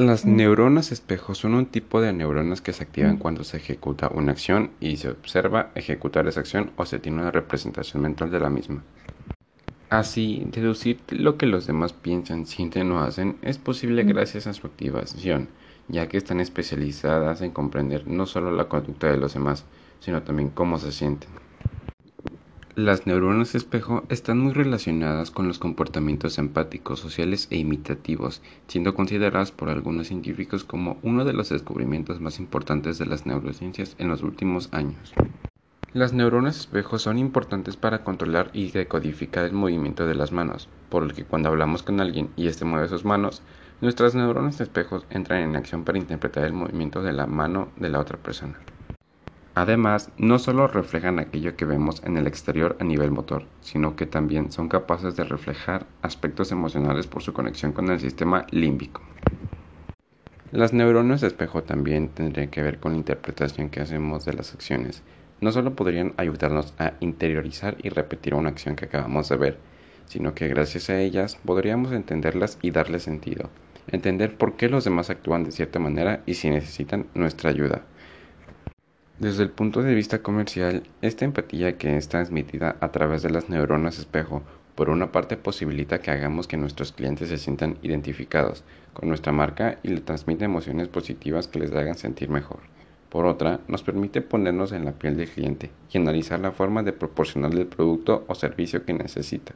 Las neuronas espejo son un tipo de neuronas que se activan cuando se ejecuta una acción y se observa ejecutar esa acción o se tiene una representación mental de la misma. Así, deducir lo que los demás piensan, sienten o hacen es posible gracias a su activación, ya que están especializadas en comprender no solo la conducta de los demás, sino también cómo se sienten. Las neuronas espejo están muy relacionadas con los comportamientos empáticos, sociales e imitativos, siendo consideradas por algunos científicos como uno de los descubrimientos más importantes de las neurociencias en los últimos años. Las neuronas espejo son importantes para controlar y decodificar el movimiento de las manos, por lo que cuando hablamos con alguien y éste mueve sus manos, nuestras neuronas espejos entran en acción para interpretar el movimiento de la mano de la otra persona. Además, no solo reflejan aquello que vemos en el exterior a nivel motor, sino que también son capaces de reflejar aspectos emocionales por su conexión con el sistema límbico. Las neuronas de espejo también tendrían que ver con la interpretación que hacemos de las acciones. No solo podrían ayudarnos a interiorizar y repetir una acción que acabamos de ver, sino que gracias a ellas podríamos entenderlas y darle sentido, entender por qué los demás actúan de cierta manera y si necesitan nuestra ayuda. Desde el punto de vista comercial, esta empatía que es transmitida a través de las neuronas espejo, por una parte posibilita que hagamos que nuestros clientes se sientan identificados con nuestra marca y le transmite emociones positivas que les hagan sentir mejor. Por otra, nos permite ponernos en la piel del cliente y analizar la forma de proporcionarle el producto o servicio que necesita.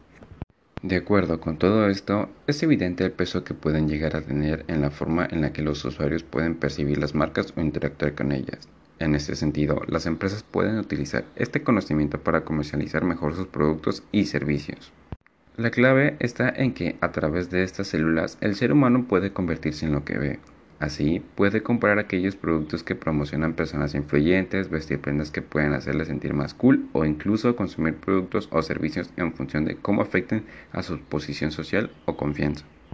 De acuerdo con todo esto, es evidente el peso que pueden llegar a tener en la forma en la que los usuarios pueden percibir las marcas o interactuar con ellas. En este sentido, las empresas pueden utilizar este conocimiento para comercializar mejor sus productos y servicios. La clave está en que a través de estas células el ser humano puede convertirse en lo que ve. Así, puede comprar aquellos productos que promocionan personas influyentes, vestir prendas que pueden hacerle sentir más cool o incluso consumir productos o servicios en función de cómo afecten a su posición social o confianza.